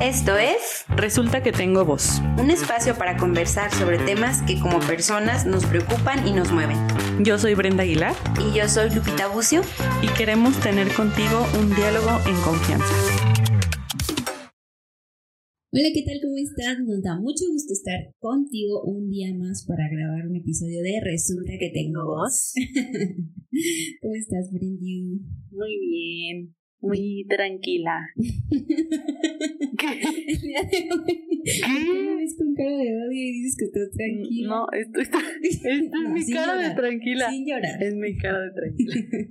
Esto es Resulta que tengo voz. un espacio para conversar sobre temas que como personas nos preocupan y nos mueven. Yo soy Brenda Aguilar Y yo soy Lupita Bucio. y queremos tener contigo un diálogo en confianza. Hola, ¿qué tal? ¿Cómo estás? Nos da mucho gusto estar contigo un día más para grabar un episodio de Resulta que tengo voz. ¿Cómo estás, Brendy? Muy bien, muy tranquila. El día de hoy, ¿por qué me ves con cara de odio y dices que estás tranquila? No, esto, esto- esta es No, mi cara de llorar, tranquila. Sin llorar. Es mi cara de tranquila.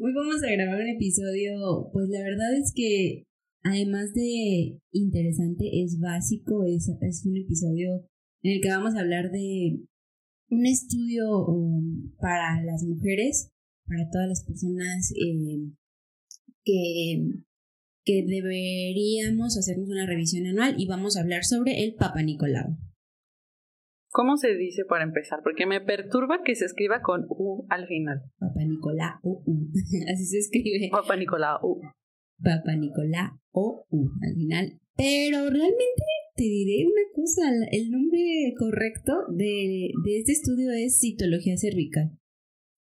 Hoy vamos a grabar un episodio, pues la verdad es que además de interesante, es básico, es, es un episodio en el que vamos a hablar de un estudio um, para las mujeres, para todas las personas eh, que, que deberíamos hacernos una revisión anual y vamos a hablar sobre el Papa Nicolau. ¿Cómo se dice para empezar? Porque me perturba que se escriba con U al final. Papa Nicolau, así se escribe. Papá Nicolau. U. Papa Nicolás o U al final. Pero realmente te diré una cosa, el nombre correcto de, de este estudio es citología cervical.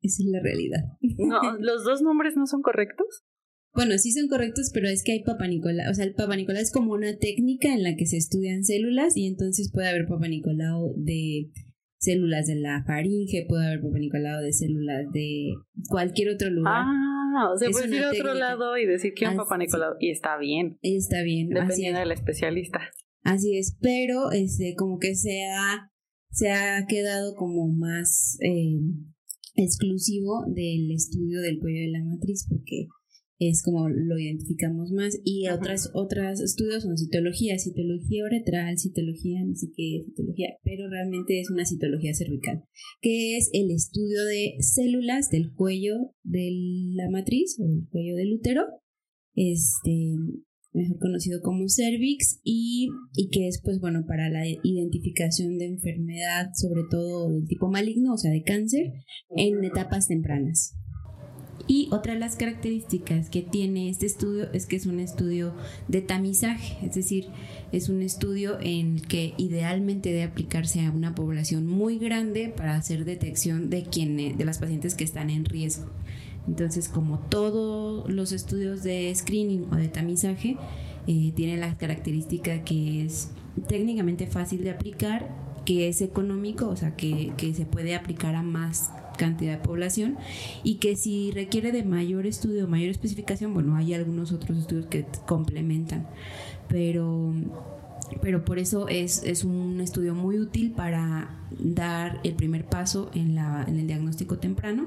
Esa es la realidad. No, ¿Los dos nombres no son correctos? Bueno, sí son correctos, pero es que hay Papa Nicolás. O sea, el Papa Nicolás es como una técnica en la que se estudian células y entonces puede haber Papa Nicolau de células de la faringe, puede haber Papa Nicolau de células de cualquier otro lugar. Ah, o sea, Es puedes ir a otro técnica. lado y decir que un Ah, Papá sí. Nicolau. Y está bien, Está bien, es. dependiendo del especialista. Así es, pero este, como que se ha, se ha quedado como más eh, exclusivo del estudio del cuello de la matriz, porque es como lo identificamos más. Y Ajá. otras, otras estudios son citología, citología uretral, citología, no sé qué, citología, pero realmente es una citología cervical, que es el estudio de células del cuello de la matriz o del cuello del útero. Este, mejor conocido como cervix, y, y que es, pues bueno, para la identificación de enfermedad, sobre todo del tipo maligno, o sea, de cáncer, en etapas tempranas. Y otra de las características que tiene este estudio es que es un estudio de tamizaje, es decir, es un estudio en el que idealmente debe aplicarse a una población muy grande para hacer detección de quienes, de las pacientes que están en riesgo. Entonces, como todos los estudios de screening o de tamizaje, eh, tiene la característica que es técnicamente fácil de aplicar, que es económico, o sea, que, que se puede aplicar a más cantidad de población y que si requiere de mayor estudio, mayor especificación, bueno, hay algunos otros estudios que complementan, pero, pero por eso es, es un estudio muy útil para dar el primer paso en, la, en el diagnóstico temprano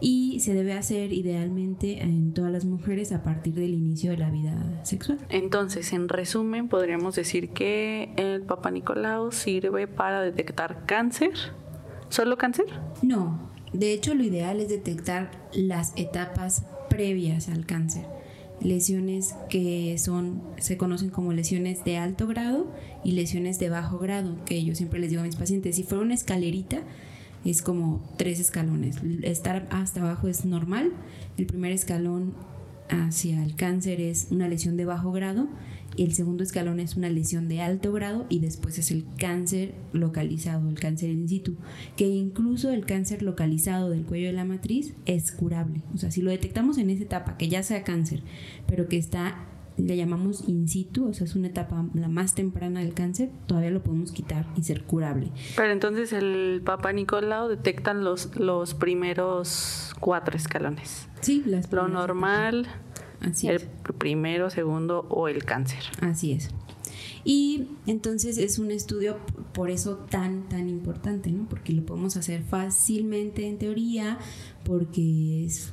y se debe hacer idealmente en todas las mujeres a partir del inicio de la vida sexual. Entonces, en resumen, podríamos decir que el Papa Nicolau sirve para detectar cáncer. ¿Solo cáncer? No, de hecho lo ideal es detectar las etapas previas al cáncer. Lesiones que son, se conocen como lesiones de alto grado y lesiones de bajo grado, que yo siempre les digo a mis pacientes, si fuera una escalerita, es como tres escalones. Estar hasta abajo es normal, el primer escalón hacia el cáncer es una lesión de bajo grado el segundo escalón es una lesión de alto grado y después es el cáncer localizado, el cáncer in situ, que incluso el cáncer localizado del cuello de la matriz es curable. O sea, si lo detectamos en esa etapa, que ya sea cáncer, pero que está, le llamamos in situ, o sea, es una etapa la más temprana del cáncer, todavía lo podemos quitar y ser curable. Pero entonces el Papa Nicolau detectan los, los primeros cuatro escalones. Sí, las Lo normal, etapas. Así el es. primero, segundo o el cáncer. Así es. Y entonces es un estudio por eso tan, tan importante, ¿no? Porque lo podemos hacer fácilmente en teoría, porque es,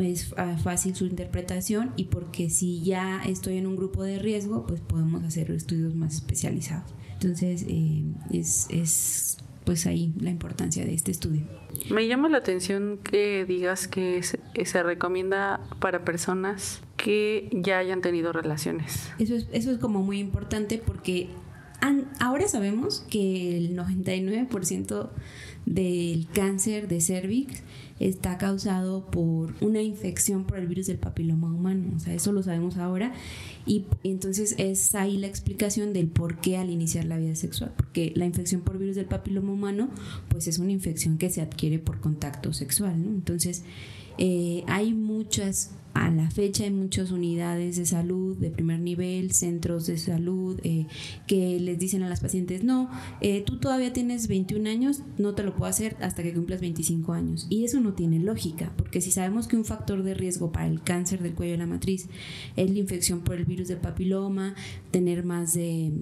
es ah, fácil su interpretación y porque si ya estoy en un grupo de riesgo, pues podemos hacer estudios más especializados. Entonces eh, es, es pues ahí la importancia de este estudio. Me llama la atención que digas que se, que se recomienda para personas que ya hayan tenido relaciones. Eso es, eso es como muy importante porque ahora sabemos que el 99% del cáncer de cervix está causado por una infección por el virus del papiloma humano. O sea, eso lo sabemos ahora. Y entonces es ahí la explicación del por qué al iniciar la vida sexual. Porque la infección por virus del papiloma humano, pues es una infección que se adquiere por contacto sexual. ¿no? Entonces, eh, hay muchas a la fecha hay muchas unidades de salud de primer nivel, centros de salud, eh, que les dicen a las pacientes, no, eh, tú todavía tienes 21 años, no te lo puedo hacer hasta que cumplas 25 años. Y eso no tiene lógica, porque si sabemos que un factor de riesgo para el cáncer del cuello de la matriz es la infección por el virus del papiloma, tener más de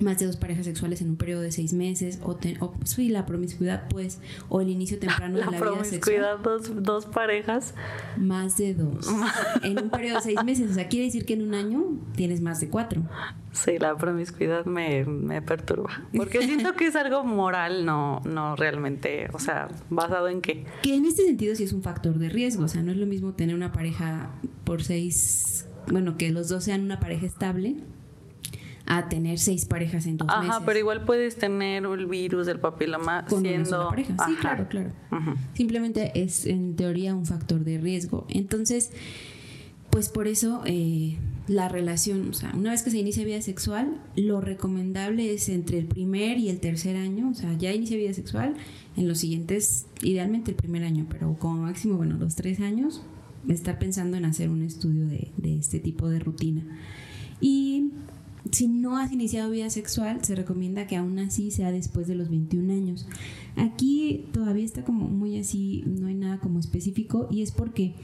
más de dos parejas sexuales en un periodo de seis meses o, o sí, la promiscuidad pues o el inicio temprano de la vida sexual. dos, dos parejas. Más de dos. En un periodo de seis meses o sea quiere decir que en un año tienes más de cuatro. Sí la promiscuidad me, me perturba. Porque siento que es algo moral no no realmente o sea basado en qué. Que en este sentido sí es un factor de riesgo o sea no es lo mismo tener una pareja por seis bueno que los dos sean una pareja estable a tener seis parejas en dos Ajá, meses. Ajá, pero igual puedes tener el virus del papiloma con siendo una pareja. Sí, claro, claro. Simplemente es en teoría un factor de riesgo. Entonces, pues por eso eh, la relación, o sea, una vez que se inicia vida sexual, lo recomendable es entre el primer y el tercer año, o sea, ya inicia vida sexual, en los siguientes, idealmente el primer año, pero como máximo, bueno, los tres años, estar pensando en hacer un estudio de, de este tipo de rutina. Y si no has iniciado vida sexual, se recomienda que aún así sea después de los 21 años. Aquí todavía está como muy así, no hay nada como específico y es porque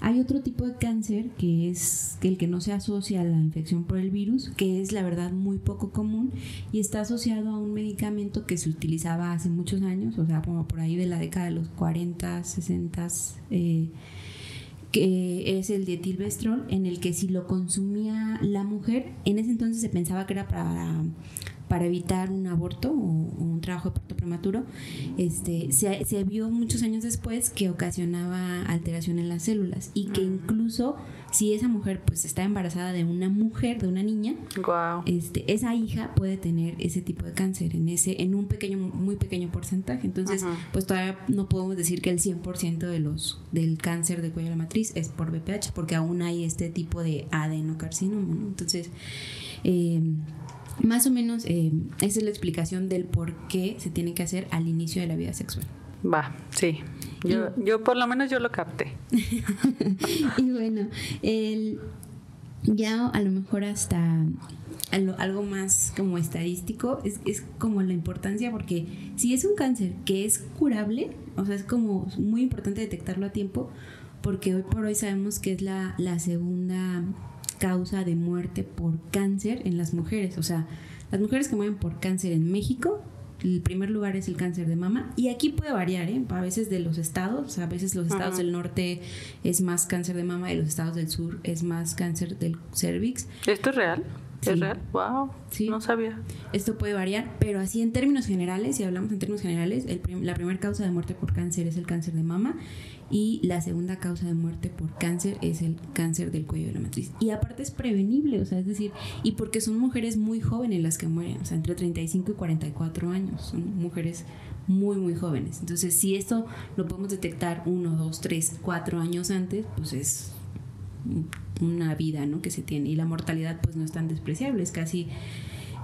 hay otro tipo de cáncer que es el que no se asocia a la infección por el virus, que es la verdad muy poco común y está asociado a un medicamento que se utilizaba hace muchos años, o sea, como por ahí de la década de los 40, 60, eh, que es el dietilvestrol, en el que si lo consumía la mujer, en ese entonces se pensaba que era para para evitar un aborto o, un trabajo de parto prematuro, este, se, se, vio muchos años después que ocasionaba alteración en las células y que incluso si esa mujer pues está embarazada de una mujer, de una niña, este, esa hija puede tener ese tipo de cáncer en ese en un pequeño muy pequeño porcentaje. Entonces, pues todavía no podemos decir que el 100% de los del cáncer de cuello de la matriz es por BPH porque aún hay este tipo de adenocarcinoma, Entonces, eh, más o menos eh, esa es la explicación del por qué se tiene que hacer al inicio de la vida sexual. Va, sí. Yo, yo por lo menos yo lo capté. y bueno, el, ya a lo mejor hasta algo, más como estadístico es, es, como la importancia porque si es un cáncer que es curable, o sea, es como muy importante detectarlo a tiempo porque hoy por hoy sabemos que es la, la segunda causa de muerte por cáncer en las mujeres. O sea, las mujeres que mueren por cáncer en México, el primer lugar es el cáncer de mama. Y aquí puede variar, ¿eh? A veces de los estados, a veces los estados del norte es más cáncer de mama y los estados del sur es más cáncer del cervix. ¿Esto es real? ¿Es real? ¡Wow! Sí. No sabía. Esto puede variar, pero así en términos generales, si hablamos en términos generales, la primera causa de muerte por cáncer es el cáncer de mama y la segunda causa de muerte por cáncer es el cáncer del cuello de la matriz. Y aparte es prevenible, o sea, es decir, y porque son mujeres muy jóvenes las que mueren, o sea, entre 35 y 44 años, son mujeres muy, muy jóvenes. Entonces, si esto lo podemos detectar uno, dos, tres, cuatro años antes, pues es una vida ¿no? que se tiene y la mortalidad pues no es tan despreciable, es casi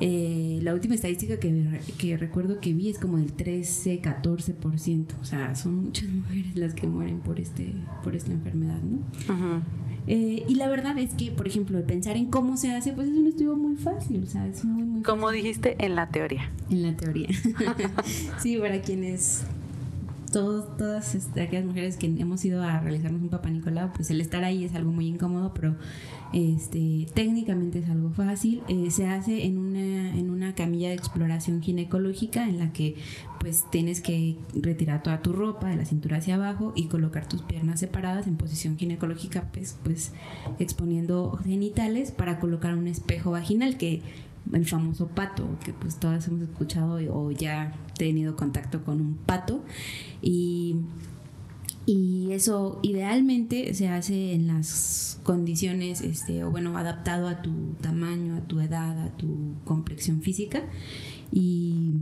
eh, la última estadística que, que, recuerdo que vi es como del 13-14%. O sea, son muchas mujeres las que mueren por, este, por esta enfermedad, ¿no? Eh, y la verdad es que, por ejemplo, pensar en cómo se hace, pues es un estudio muy fácil, o sea, es muy, muy Como dijiste, en la teoría. En la teoría. sí, para quienes todas este, aquellas mujeres que hemos ido a realizarnos un papá Nicolau, pues el estar ahí es algo muy incómodo, pero este, técnicamente es algo fácil. Eh, se hace en una, en una camilla de exploración ginecológica en la que pues tienes que retirar toda tu ropa de la cintura hacia abajo y colocar tus piernas separadas en posición ginecológica, pues, pues exponiendo genitales para colocar un espejo vaginal que el famoso pato, que pues todas hemos escuchado o ya tenido contacto con un pato. Y Y eso idealmente se hace en las condiciones, este, o bueno, adaptado a tu tamaño, a tu edad, a tu complexión física. Y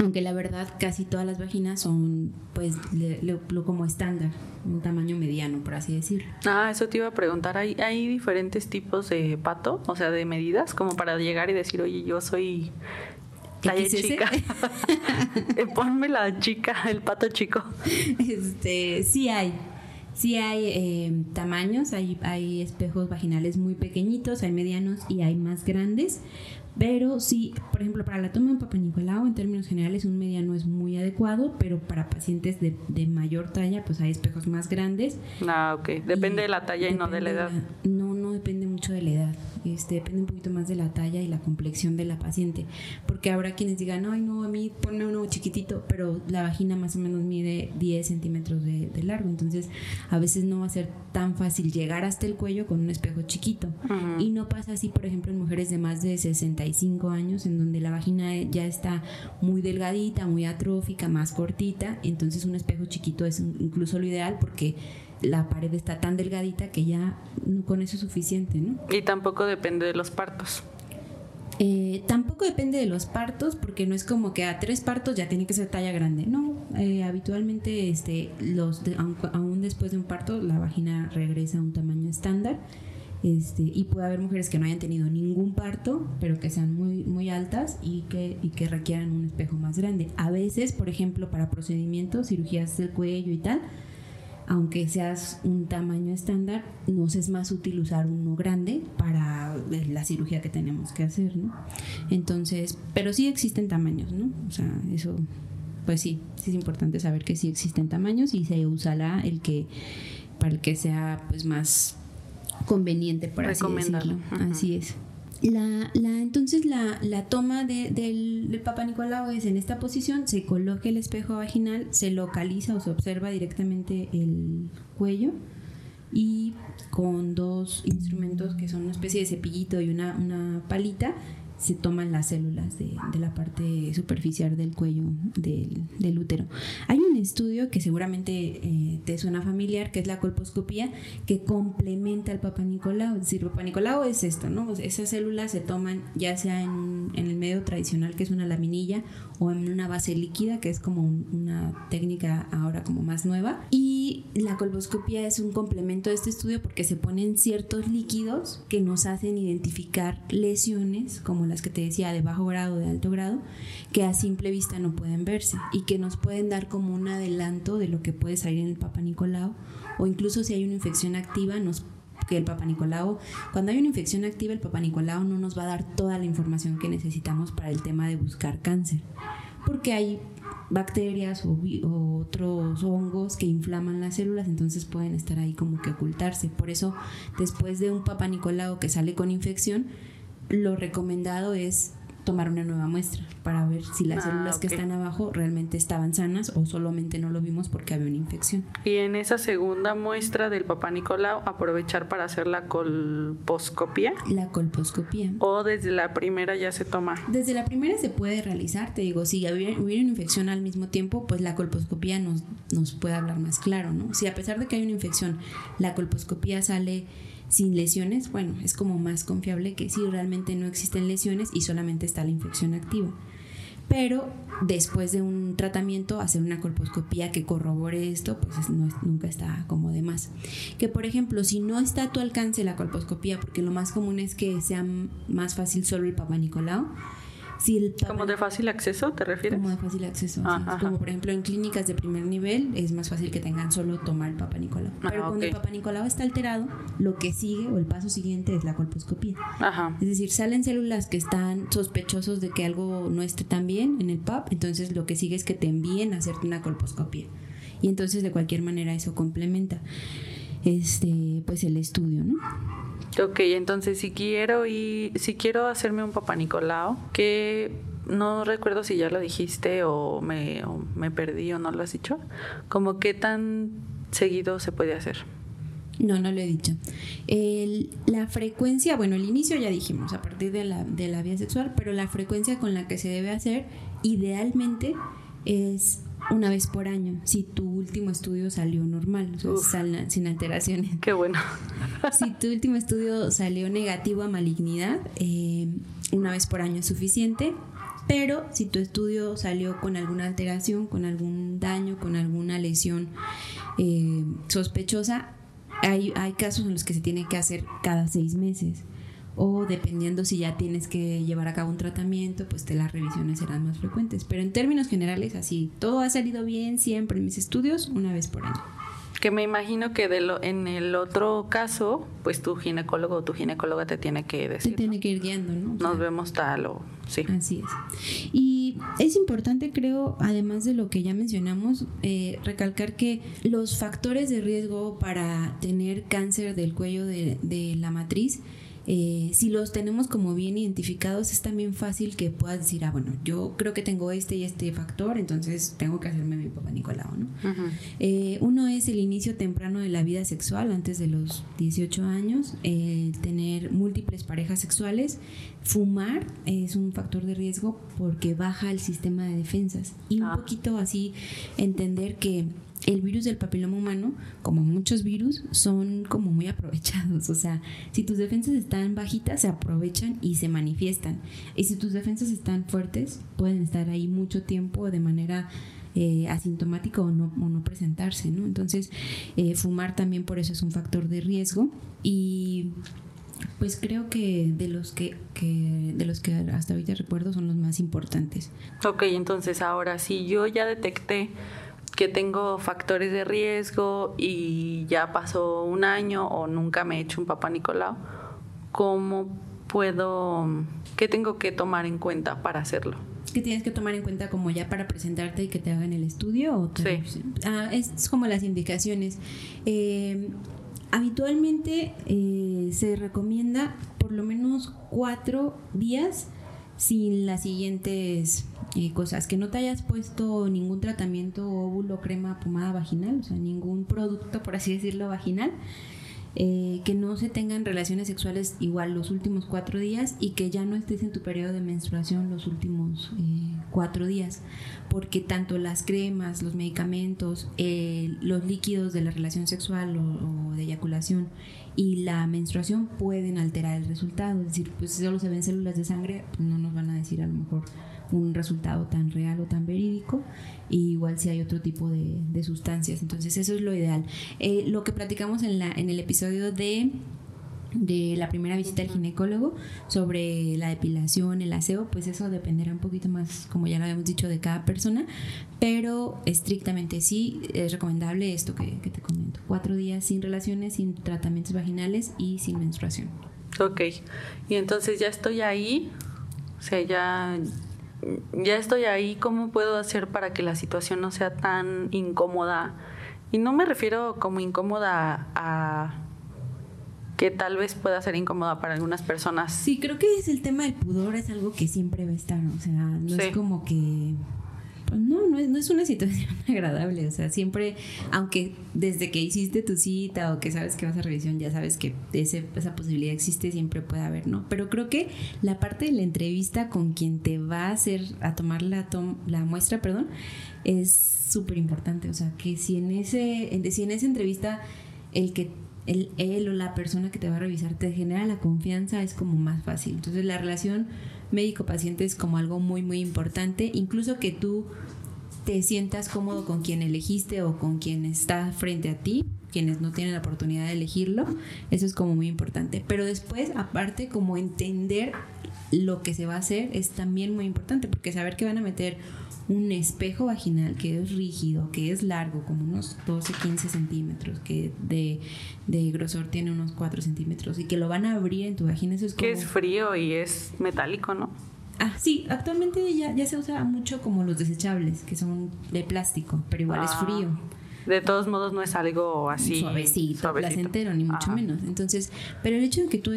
aunque la verdad casi todas las vaginas son pues lo, como estándar, un tamaño mediano, por así decirlo. Ah, eso te iba a preguntar, ¿hay, ¿hay diferentes tipos de pato? O sea, de medidas, como para llegar y decir, oye, yo soy talla chica. Eh, ponme la chica, el pato chico. Este, sí hay. Sí hay eh, tamaños, hay, hay espejos vaginales muy pequeñitos, hay medianos y hay más grandes. Pero sí, por ejemplo, para la toma de Papa Nicolau, en términos generales, un mediano es muy adecuado, pero para pacientes de, de mayor talla, pues hay espejos más grandes. Ah, ok. Depende de la talla y no de la edad. no depende mucho de la edad. Este, depende un poquito más de la talla y la complexión de la paciente. Porque habrá quienes digan, ay, no, a mí ponme uno chiquitito, pero la vagina más o menos mide 10 centímetros de, largo. Entonces, a veces no va a ser tan fácil llegar hasta el cuello con un espejo chiquito. Y no pasa así, por ejemplo, en mujeres de más de 65 años, en donde la vagina ya está muy delgadita, muy atrófica, más cortita. Entonces, un espejo chiquito es incluso lo ideal porque la pared está tan delgadita que ya con eso es suficiente, ¿no? Y tampoco depende de los partos. Eh, tampoco depende de los partos porque no es como que a tres partos ya tiene que ser talla grande. No, eh, habitualmente este, los aún, después de un parto la vagina regresa a un tamaño estándar. Este, y puede haber mujeres que no hayan tenido ningún parto, pero que sean muy, muy altas y que, y que requieran un espejo más grande. A veces, por ejemplo, para procedimientos, cirugías del cuello y tal, aunque seas un tamaño estándar, nos es más útil usar uno grande para la cirugía que tenemos que hacer, ¿no? Entonces, pero sí existen tamaños, ¿no? O sea, eso, pues sí, sí es importante saber que sí existen tamaños y se usará el que, para el que sea pues más conveniente, por así decirlo. Así es. La, la, entonces la, la toma de, del, Papa Nicolau es en esta posición, se coloca el espejo vaginal, se localiza o se observa directamente el cuello y con dos instrumentos que son una especie de cepillito y una, una palita se toman las células de, la parte superficial del cuello del, útero. Hay un estudio que seguramente eh, te suena familiar, que es la colposcopía, que complementa al Papa Nicolau. Es decir, Papa Nicolau es esto, ¿no? Esas células se toman ya sea en, el medio tradicional, que es una laminilla, o en una base líquida, que es como una técnica ahora como más nueva. Y la colposcopía es un complemento de este estudio porque se ponen ciertos líquidos que nos hacen identificar lesiones como que te decía de bajo grado, de alto grado, que a simple vista no pueden verse y que nos pueden dar como un adelanto de lo que puede salir en el Papa Nicolau o incluso si hay una infección activa nos que el Papa Nicolau, cuando hay una infección activa, el Papa Nicolau no nos va a dar toda la información que necesitamos para el tema de buscar cáncer, porque hay bacterias o, otros hongos que inflaman las células, entonces pueden estar ahí como que ocultarse. Por eso, después de un Papa Nicolau que sale con infección, lo recomendado es tomar una nueva muestra para ver si las ah, células que están abajo realmente estaban sanas o solamente no lo vimos porque había una infección. Y en esa segunda muestra del papá Nicolau, aprovechar para hacer la colposcopía. La colposcopía. O desde la primera ya se toma. Desde la primera se puede realizar, te digo, si hubiera, hubiera una infección al mismo tiempo, pues la colposcopía nos, nos puede hablar más claro, ¿no? Si a pesar de que hay una infección, la colposcopía sale sin lesiones, bueno, es como más confiable que si realmente no existen lesiones y solamente está la infección activa. Pero después de un tratamiento, hacer una colposcopía que corrobore esto, pues nunca está como de más. Que por ejemplo, si no está a tu alcance la colposcopía, porque lo más común es que sea más fácil solo el Papa Nicolau, ¿Como de fácil acceso te refieres? Como de fácil acceso. Ah, como por ejemplo en clínicas de primer nivel es más fácil que tengan solo tomar el Papa Nicolau. Ah, Pero cuando el Papa Nicolau está alterado, lo que sigue o el paso siguiente es la colposcopía. Es decir, salen células que están sospechosos de que algo no esté tan bien en el PAP, entonces lo que sigue es que te envíen a hacerte una colposcopía. Y entonces de cualquier manera eso complementa este pues el estudio, ¿no? Ok, entonces si quiero y si quiero hacerme un papá Nicolau, que no recuerdo si ya lo dijiste o me, me perdí o no lo has dicho, como qué tan seguido se puede hacer. No, no lo he dicho. la frecuencia, bueno, el inicio ya dijimos, a partir de la, de la vía sexual, pero la frecuencia con la que se debe hacer, idealmente, es una vez por año, si tu último estudio salió normal, o sea, sin alteraciones. Qué bueno. si tu último estudio salió negativo a malignidad, eh, una vez por año es suficiente. Pero si tu estudio salió con alguna alteración, con algún daño, con alguna lesión eh, sospechosa, hay, hay casos en los que se tiene que hacer cada seis meses o dependiendo si ya tienes que llevar a cabo un tratamiento, pues te las revisiones serán más frecuentes. Pero en términos generales, así, todo ha salido bien siempre en mis estudios una vez por año. Que me imagino que de lo, en el otro caso, pues tu ginecólogo o tu ginecóloga te tiene que decir. Te tiene que ir guiando, ¿no? Nos vemos tal o sí. Así es. Y es importante, creo, además de lo que ya mencionamos, eh, recalcar que los factores de riesgo para tener cáncer del cuello de, de la matriz eh, si los tenemos como bien identificados, es también fácil que puedas decir, ah, bueno, yo creo que tengo este y este factor, entonces tengo que hacerme mi papá Nicolau, ¿no? Eh, uno es el inicio temprano de la vida sexual, antes de los 18 años, tener múltiples parejas sexuales, fumar es un factor de riesgo porque baja el sistema de defensas y un ah. poquito así entender que el virus del papiloma humano, como muchos virus, son como muy aprovechados. O sea, si tus defensas están bajitas, se aprovechan y se manifiestan. Y si tus defensas están fuertes, pueden estar ahí mucho tiempo de manera eh, asintomática o no, presentarse, ¿no? Entonces, eh, fumar también por eso es un factor de riesgo. Y pues creo que de los que, que, de los que hasta ahorita recuerdo son los más importantes. Ok, entonces ahora si yo ya detecté que tengo factores de riesgo y ya pasó un año o nunca me he hecho un papá Nicolau, ¿cómo puedo, qué tengo que tomar en cuenta para hacerlo? ¿Qué tienes que tomar en cuenta como ya para presentarte y que te hagan el estudio? O sí. Ah, es, como las indicaciones. Eh, habitualmente eh, se recomienda por lo menos cuatro días sin las siguientes eh, cosas, que no te hayas puesto ningún tratamiento óvulo, crema, pomada vaginal, o sea, ningún producto, por así decirlo, vaginal. Eh, que no se tengan relaciones sexuales igual los últimos cuatro días y que ya no estés en tu periodo de menstruación los últimos eh, cuatro días, porque tanto las cremas, los medicamentos, los líquidos de la relación sexual o, de eyaculación y la menstruación pueden alterar el resultado, es decir, pues si solo se ven células de sangre, pues no nos van a decir a lo mejor un resultado tan real o tan verídico, y igual si hay otro tipo de, sustancias. Entonces eso es lo ideal. Eh, lo que platicamos en, la, en el episodio de de la primera visita al ginecólogo sobre la depilación, el aseo, pues eso dependerá un poquito más, como ya lo habíamos dicho, de cada persona, pero estrictamente sí es recomendable esto que, que te comento, cuatro días sin relaciones, sin tratamientos vaginales y sin menstruación. Ok, y entonces ya estoy ahí, o sea, ya ya estoy ahí, ¿cómo puedo hacer para que la situación no sea tan incómoda? Y no me refiero como incómoda a que tal vez pueda ser incómoda para algunas personas. Sí, creo que es el tema del pudor, es algo que siempre va a estar, o sea, no es como que no, no es, no es una situación agradable. O sea, siempre, aunque desde que hiciste tu cita o que sabes que vas a revisión, ya sabes que ese, esa posibilidad existe, siempre puede haber, ¿no? Pero creo que la parte de la entrevista con quien te va a hacer, a tomar la, la muestra, perdón, es súper importante. O sea, que si en, ese, si en esa entrevista el que el, él o la persona que te va a revisar te genera la confianza, es como más fácil. Entonces la relación médico-paciente es como algo muy, muy importante. Incluso que tú te sientas cómodo con quien elegiste o con quien está frente a ti, quienes no tienen la oportunidad de elegirlo, eso es como muy importante. Pero después, aparte, como entender lo que se va a hacer es también muy importante, porque saber que van a meter un espejo vaginal que es rígido, que es largo, como unos 12, 15 centímetros, que de, grosor tiene unos 4 centímetros y que lo van a abrir en tu vagina. Eso es Que es frío y es metálico, ¿no? Ah, sí, actualmente ya, ya se usa mucho como los desechables, que son de plástico, pero igual es ah, frío. De todos modos no es algo así suavecito, placentero, ni mucho menos. Entonces, pero el hecho de que tú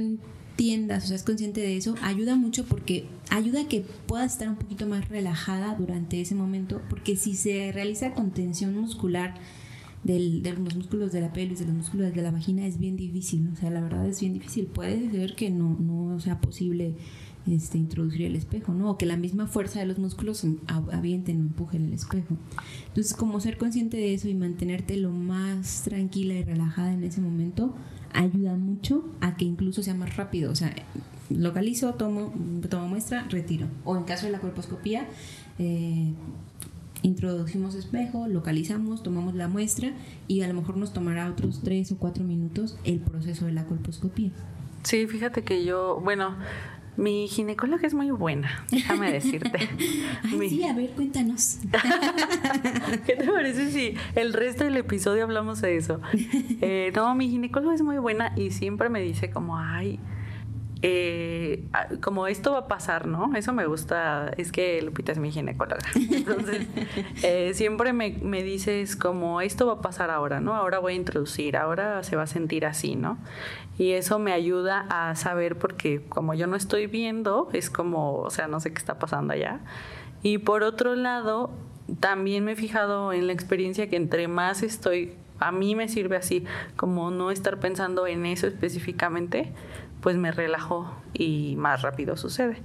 entiendas, o seas consciente de eso, ayuda mucho porque ayuda a que puedas estar un poquito más relajada durante ese momento, porque si se realiza con tensión muscular del, de los músculos de la pelvis, de los músculos de la vagina, es bien difícil, o sea, la verdad es bien difícil. Puede ser que no, no sea posible este, introducir el espejo, ¿no? O que la misma fuerza de los músculos avienten o empujen el espejo. Entonces, como ser consciente de eso y mantenerte lo más tranquila y relajada en ese momento, ayuda mucho a que incluso sea más rápido. O sea, localizo, tomo, tomo muestra, retiro. O en caso de la colposcopía, eh, introducimos espejo, localizamos, tomamos la muestra y a lo mejor nos tomará otros tres o cuatro minutos el proceso de la colposcopía. Sí, fíjate que yo, bueno, mi ginecóloga es muy buena, déjame decirte. Ay, sí, a ver, cuéntanos. ¿Qué te parece si el resto del episodio hablamos de eso? Eh, no, mi ginecóloga es muy buena y siempre me dice como, ay, eh, como esto va a pasar, ¿no? Eso me gusta, es que Lupita es mi ginecóloga. Entonces, eh, siempre me, me, dices como esto va a pasar ahora, ¿no? Ahora voy a introducir, ahora se va a sentir así, ¿no? Y eso me ayuda a saber porque como yo no estoy viendo, es como, o sea, no sé qué está pasando allá. Y por otro lado, también me he fijado en la experiencia que entre más estoy, a mí me sirve así, como no estar pensando en eso específicamente, pues me relajó y más rápido sucede.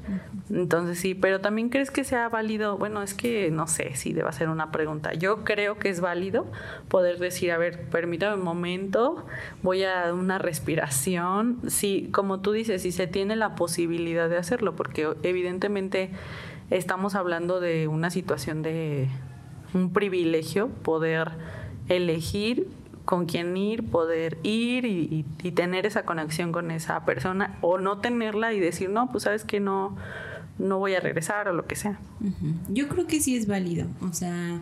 Entonces sí, pero también crees que sea válido, bueno, es que no sé si deba ser una pregunta. Yo creo que es válido poder decir, a ver, permítame un momento, voy a una respiración, sí, como tú dices, si se tiene la posibilidad de hacerlo, porque evidentemente estamos hablando de una situación de un privilegio poder elegir con quién ir, poder ir y, tener esa conexión con esa persona o no tenerla y decir, no, pues sabes que no, no voy a regresar o lo que sea. Yo creo que sí es válido, o sea,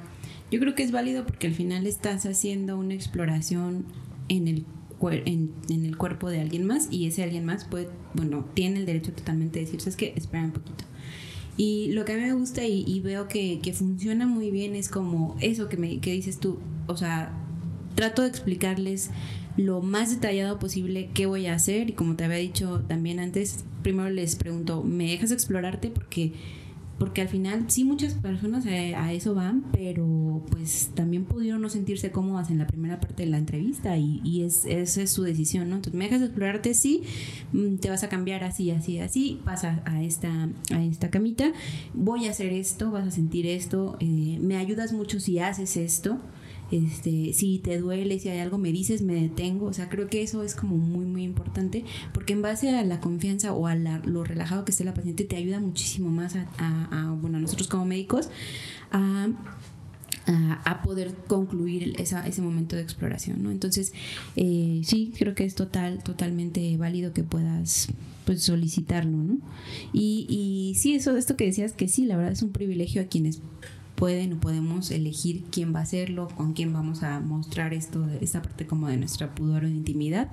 yo creo que es válido porque al final estás haciendo una exploración en el, en, el cuerpo de alguien más y ese alguien más puede, bueno, tiene el derecho totalmente de decir, es que espera un poquito. Y lo que a mí me gusta y, veo que, que, funciona muy bien es como eso que, me, que dices tú, o sea, trato de explicarles lo más detallado posible qué voy a hacer y como te había dicho también antes, primero les pregunto, ¿me dejas explorarte? Porque porque al final sí muchas personas a, eso van, pero pues también pudieron no sentirse cómodas en la primera parte de la entrevista y, y es, esa es su decisión, ¿no? Entonces me dejas explorarte, sí, mm, te vas a cambiar así, así, así, pasa a esta, a esta camita, voy a hacer esto, vas a sentir esto, eh, me ayudas mucho si haces esto, este, si te duele, si hay algo me dices, me detengo, o sea, creo que eso es como muy, muy importante, porque en base a la confianza o a lo relajado que esté la paciente, te ayuda muchísimo más a, bueno, a nosotros como médicos, a a, poder concluir esa, ese momento de exploración, ¿no? Entonces, eh, sí, creo que es total, totalmente válido que puedas pues solicitarlo, ¿no? Y, y sí, eso esto que decías que sí, la verdad es un privilegio a quienes pueden o podemos elegir quién va a hacerlo, con quién vamos a mostrar esto, esta parte como de nuestra pudor o intimidad.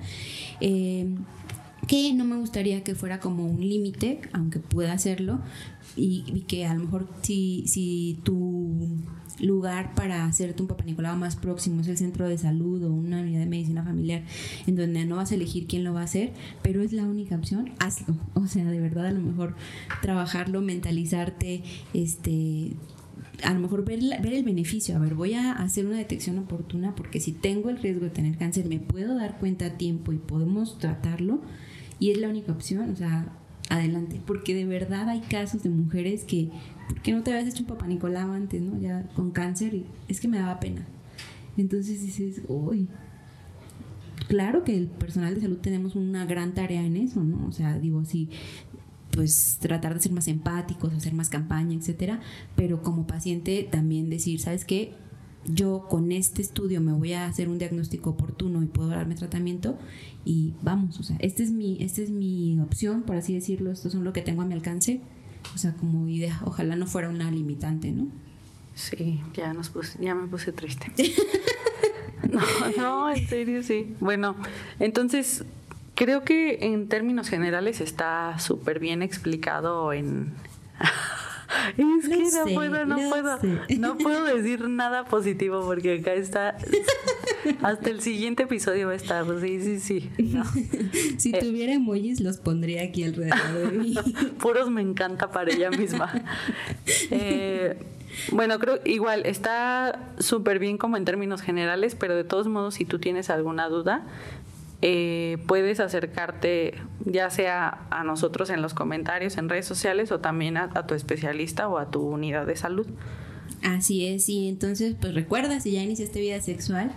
Eh, que no me gustaría que fuera como un límite, aunque pueda hacerlo, y, que a lo mejor si, si tu lugar para hacerte un papá más próximo es el centro de salud o una unidad de medicina familiar en donde no vas a elegir quién lo va a hacer, pero es la única opción, hazlo. O sea, de verdad a lo mejor trabajarlo, mentalizarte, este a lo mejor ver, ver el beneficio, a ver, voy a hacer una detección oportuna porque si tengo el riesgo de tener cáncer, me puedo dar cuenta a tiempo y podemos tratarlo y es la única opción, o sea, adelante, porque de verdad hay casos de mujeres que, ¿por qué no te habías hecho un papá Nicolau antes, no? Ya con cáncer y es que me daba pena. Entonces dices, uy, claro que el personal de salud tenemos una gran tarea en eso, ¿no? O sea, digo, si pues tratar de ser más empáticos, hacer más campaña, etcétera, pero como paciente también decir, ¿sabes qué? Yo con este estudio me voy a hacer un diagnóstico oportuno y puedo darme tratamiento y vamos, o sea, esta es mi esta es mi opción, por así decirlo, esto es lo que tengo a mi alcance, o sea, como idea, ojalá no fuera una limitante, ¿no? Sí, ya nos puse, ya me puse triste. no, no, en serio sí. Bueno, entonces Creo que en términos generales está súper bien explicado en... es que no puedo, no puedo, no puedo decir nada positivo porque acá está, hasta el siguiente episodio va a estar, sí, sí, sí. Si eh, tuviera emojis los pondría aquí alrededor de mí. Puros me encanta para ella misma. Eh, bueno, creo igual está súper bien como en términos generales, pero de todos modos, si tú tienes alguna duda, eh, puedes acercarte ya sea a nosotros en los comentarios, en redes sociales o también a, tu especialista o a tu unidad de salud. Así es, y entonces pues recuerda, si ya iniciaste vida sexual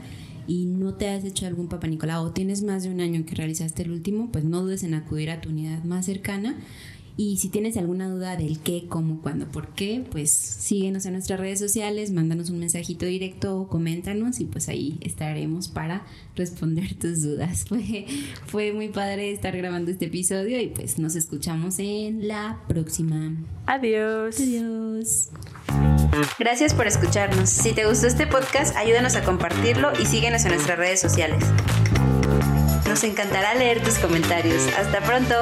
y no te has hecho algún papá Nicolau o tienes más de un año que realizaste el último, pues no dudes en acudir a tu unidad más cercana y si tienes alguna duda del qué, cómo, cuándo, por qué, pues síguenos en nuestras redes sociales, mándanos un mensajito directo o coméntanos y pues ahí estaremos para responder tus dudas. Fue, fue muy padre estar grabando este episodio y pues nos escuchamos en la próxima. Adiós. Adiós. Gracias por escucharnos. Si te gustó este podcast, ayúdanos a compartirlo y síguenos en nuestras redes sociales. Nos encantará leer tus comentarios. Hasta pronto.